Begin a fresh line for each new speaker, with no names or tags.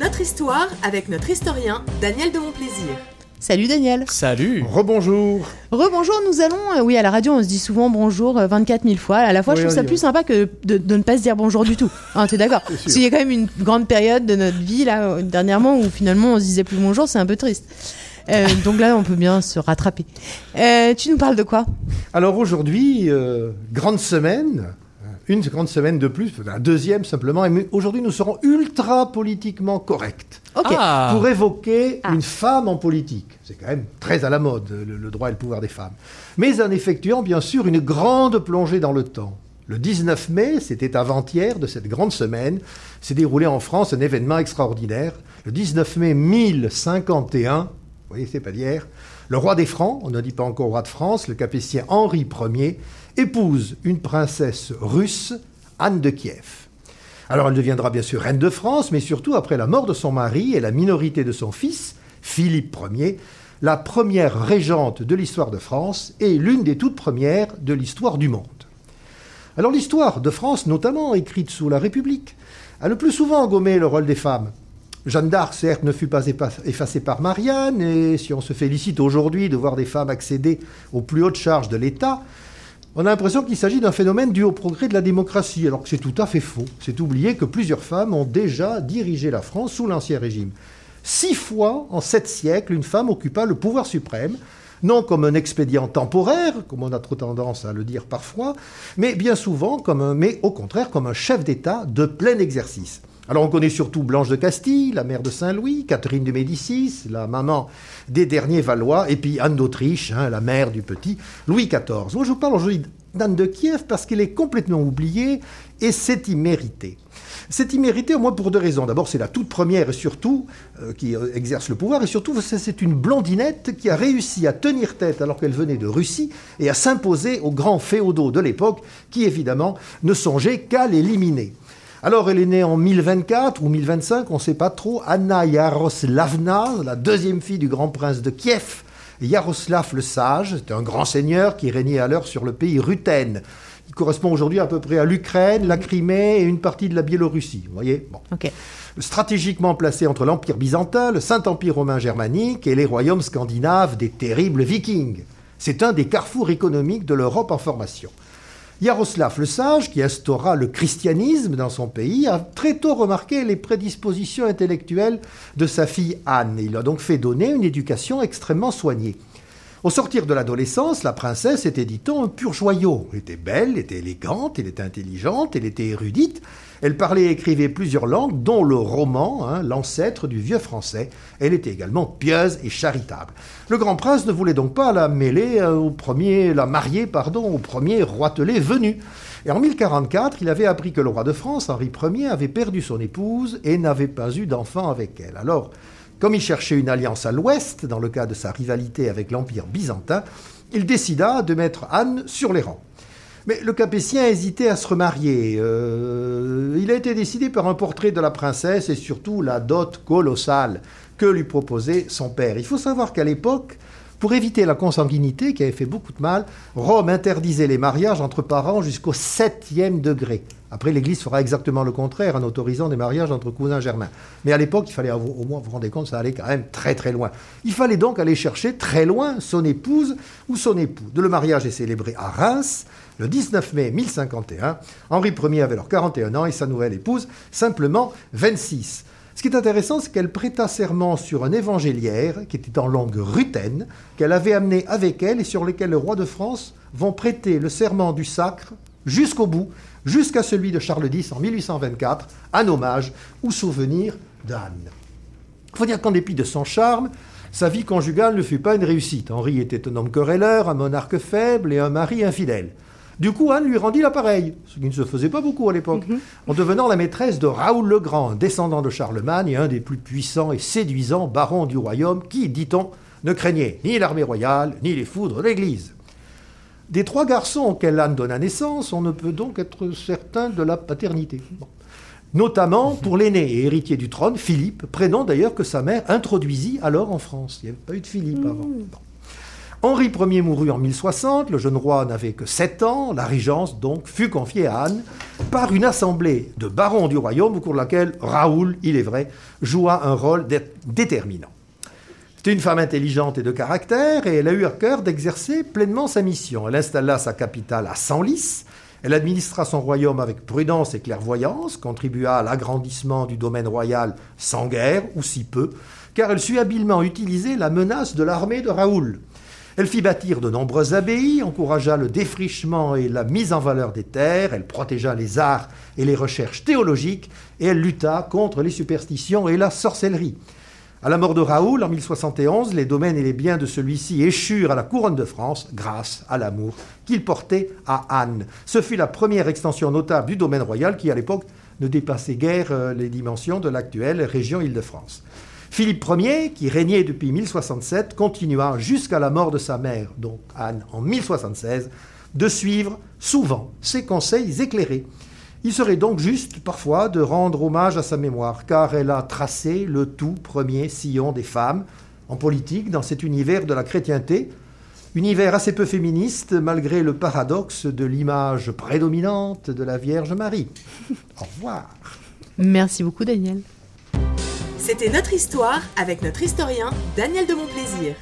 Notre histoire avec notre historien Daniel de Montplaisir.
Salut Daniel.
Salut.
Rebonjour.
Rebonjour, nous allons, euh, oui, à la radio, on se dit souvent bonjour euh, 24 000 fois. À la fois,
Oui,
je trouve ça plus sympa que de, de ne pas se dire bonjour du tout. Hein, T'es d'accord. Parce qu'il y a quand même une grande période de notre vie, là, euh, dernièrement, où finalement on se disait plus bonjour, c'est un peu triste. Euh, donc là, on peut bien se rattraper. Euh, tu nous parles de quoi?
Alors aujourd'hui, euh, grande semaine, une grande semaine de plus, la deuxième simplement, et aujourd'hui nous serons ultra politiquement corrects.
Ah.
pour évoquer
Ah.
une femme en politique. C'est quand même très à la mode, le, le droit et le pouvoir des femmes. Mais en effectuant bien sûr une grande plongée dans le temps. Le 19 mai, c'était avant-hier de cette grande semaine, s'est déroulé en France un événement extraordinaire. Le 19 mai 1051, vous voyez, c'est pas d'hier, le roi des Francs, on ne dit pas encore roi de France, le capétien Henri Ier, épouse une princesse russe, Anne de Kiev. Alors elle deviendra bien sûr reine de France, mais surtout après la mort de son mari et la minorité de son fils, Philippe Ier, la première régente de l'histoire de France et l'une des toutes premières de l'histoire du monde. Alors l'histoire de France, notamment écrite sous la République, a le plus souvent gommé le rôle des femmes. Jeanne d'Arc, certes, ne fut pas effacée par Marianne, et si on se félicite aujourd'hui de voir des femmes accéder aux plus hautes charges de l'État, on a l'impression qu'il s'agit d'un phénomène dû au progrès de la démocratie, alors que c'est tout à fait faux. C'est oublier que plusieurs femmes ont déjà dirigé la France sous l'Ancien Régime. Six fois en sept siècles, une femme occupa le pouvoir suprême, non comme un expédient temporaire, comme on a trop tendance à le dire parfois, mais bien souvent comme mais au contraire comme un chef d'État de plein exercice. Alors on connaît surtout Blanche de Castille, la mère de Saint-Louis, Catherine de Médicis, la maman des derniers Valois, et puis Anne d'Autriche, hein, la mère du petit Louis XIV. Moi je vous parle aujourd'hui d'Anne de Kiev parce qu'elle est complètement oubliée et c'est immérité. C'est immérité au moins pour deux raisons. D'abord, c'est la toute première et surtout euh, qui euh, exerce le pouvoir, et surtout, c'est- c'est une blondinette qui a réussi à tenir tête alors qu'elle venait de Russie et à s'imposer aux grands féodaux de l'époque, qui évidemment ne songeaient qu'à l'éliminer. Alors, elle est née en 1024 ou 1025, on ne sait pas trop. Anna Yaroslavna, la deuxième fille du grand prince de Kiev. Yaroslav le Sage, c'était un grand seigneur qui régnait alors sur le pays Rutène, qui correspond aujourd'hui à peu près à l'Ukraine, la Crimée et une partie de la Biélorussie. Vous voyez? Bon. Stratégiquement placé entre l'Empire byzantin, le Saint-Empire romain germanique et les royaumes scandinaves des terribles vikings. C'est un des carrefours économiques de l'Europe en formation. Yaroslav le Sage, qui instaura le christianisme dans son pays, a très tôt remarqué les prédispositions intellectuelles de sa fille Anne. Il a donc fait donner une éducation extrêmement soignée. Au sortir de l'adolescence, la princesse était, dit-on, un pur joyau. Elle était belle, elle était élégante, elle était intelligente, elle était érudite. Elle parlait et écrivait plusieurs langues, dont le roman, hein, l'ancêtre du vieux français. Elle était également pieuse et charitable. Le grand prince ne voulait donc pas la mêler euh, au premier, la marier, pardon, au premier roitelet venu. Et en 1044, il avait appris que le roi de France, Henri Ier, avait perdu son épouse et n'avait pas eu d'enfant avec elle. Alors, comme il cherchait une alliance à l'ouest, dans le cas de sa rivalité avec l'Empire byzantin, il décida de mettre Anne sur les rangs. Mais le Capétien hésitait à se remarier. Euh, il a été décidé par un portrait de la princesse et surtout la dot colossale que lui proposait son père. Il faut savoir qu'à l'époque, pour éviter la consanguinité qui avait fait beaucoup de mal, Rome interdisait les mariages entre parents jusqu'au septième degré. Après, l'Église fera exactement le contraire en autorisant des mariages entre cousins germains. Mais à l'époque, il fallait au moins, vous vous rendez compte, ça allait quand même très très loin. Il fallait donc aller chercher très loin son épouse ou son époux. Le mariage est célébré à Reims le 19 mai 1051. Henri Ier avait alors 41 ans et sa nouvelle épouse simplement 26. Ce qui est intéressant, c'est qu'elle prêta serment sur un évangéliaire qui était en langue rutène, qu'elle avait amené avec elle et sur lequel le roi de France vont prêter le serment du sacre jusqu'au bout, jusqu'à celui de Charles X en 1824, en hommage ou souvenir d'Anne. Il faut dire qu'en dépit de son charme, sa vie conjugale ne fut pas une réussite. Henri était un homme querelleur, un monarque faible et un mari infidèle. Du coup, Anne lui rendit l'appareil, ce qui ne se faisait pas beaucoup à l'époque, en devenant la maîtresse de Raoul le Grand, descendant de Charlemagne et un des plus puissants et séduisants barons du royaume, qui, dit-on, ne craignait ni l'armée royale, ni les foudres de l'Église. Des trois garçons auxquels Anne donna naissance, on ne peut donc être certain de la paternité. Bon. Notamment pour l'aîné et héritier du trône, Philippe, prénom d'ailleurs que sa mère introduisit alors en France. Il n'y avait pas eu de Philippe avant. Bon. Henri Ier mourut en 1060, le jeune roi n'avait que 7 ans, la régence donc fut confiée à Anne par une assemblée de barons du royaume au cours de laquelle Raoul, il est vrai, joua un rôle déterminant. C'était une femme intelligente et de caractère et elle a eu à cœur d'exercer pleinement sa mission. Elle installa sa capitale à Senlis, elle administra son royaume avec prudence et clairvoyance, contribua à l'agrandissement du domaine royal sans guerre ou si peu, car elle sut habilement utiliser la menace de l'armée de Raoul. Elle fit bâtir de nombreuses abbayes, encouragea le défrichement et la mise en valeur des terres, elle protégea les arts et les recherches théologiques, et elle lutta contre les superstitions et la sorcellerie. À la mort de Raoul en 1071, les domaines et les biens de celui-ci échurent à la couronne de France grâce à l'amour qu'il portait à Anne. Ce fut la première extension notable du domaine royal qui, à l'époque, ne dépassait guère euh, les dimensions de l'actuelle région Île-de-France. Philippe Ier, qui régnait depuis 1067, continua jusqu'à la mort de sa mère, donc Anne, en 1076, de suivre souvent ses conseils éclairés. Il serait donc juste parfois de rendre hommage à sa mémoire, car elle a tracé le tout premier sillon des femmes en politique dans cet univers de la chrétienté, univers assez peu féministe malgré le paradoxe de l'image prédominante de la Vierge Marie. Au revoir.
Merci beaucoup Daniel.
C'était notre histoire avec notre historien Daniel de Montplaisir.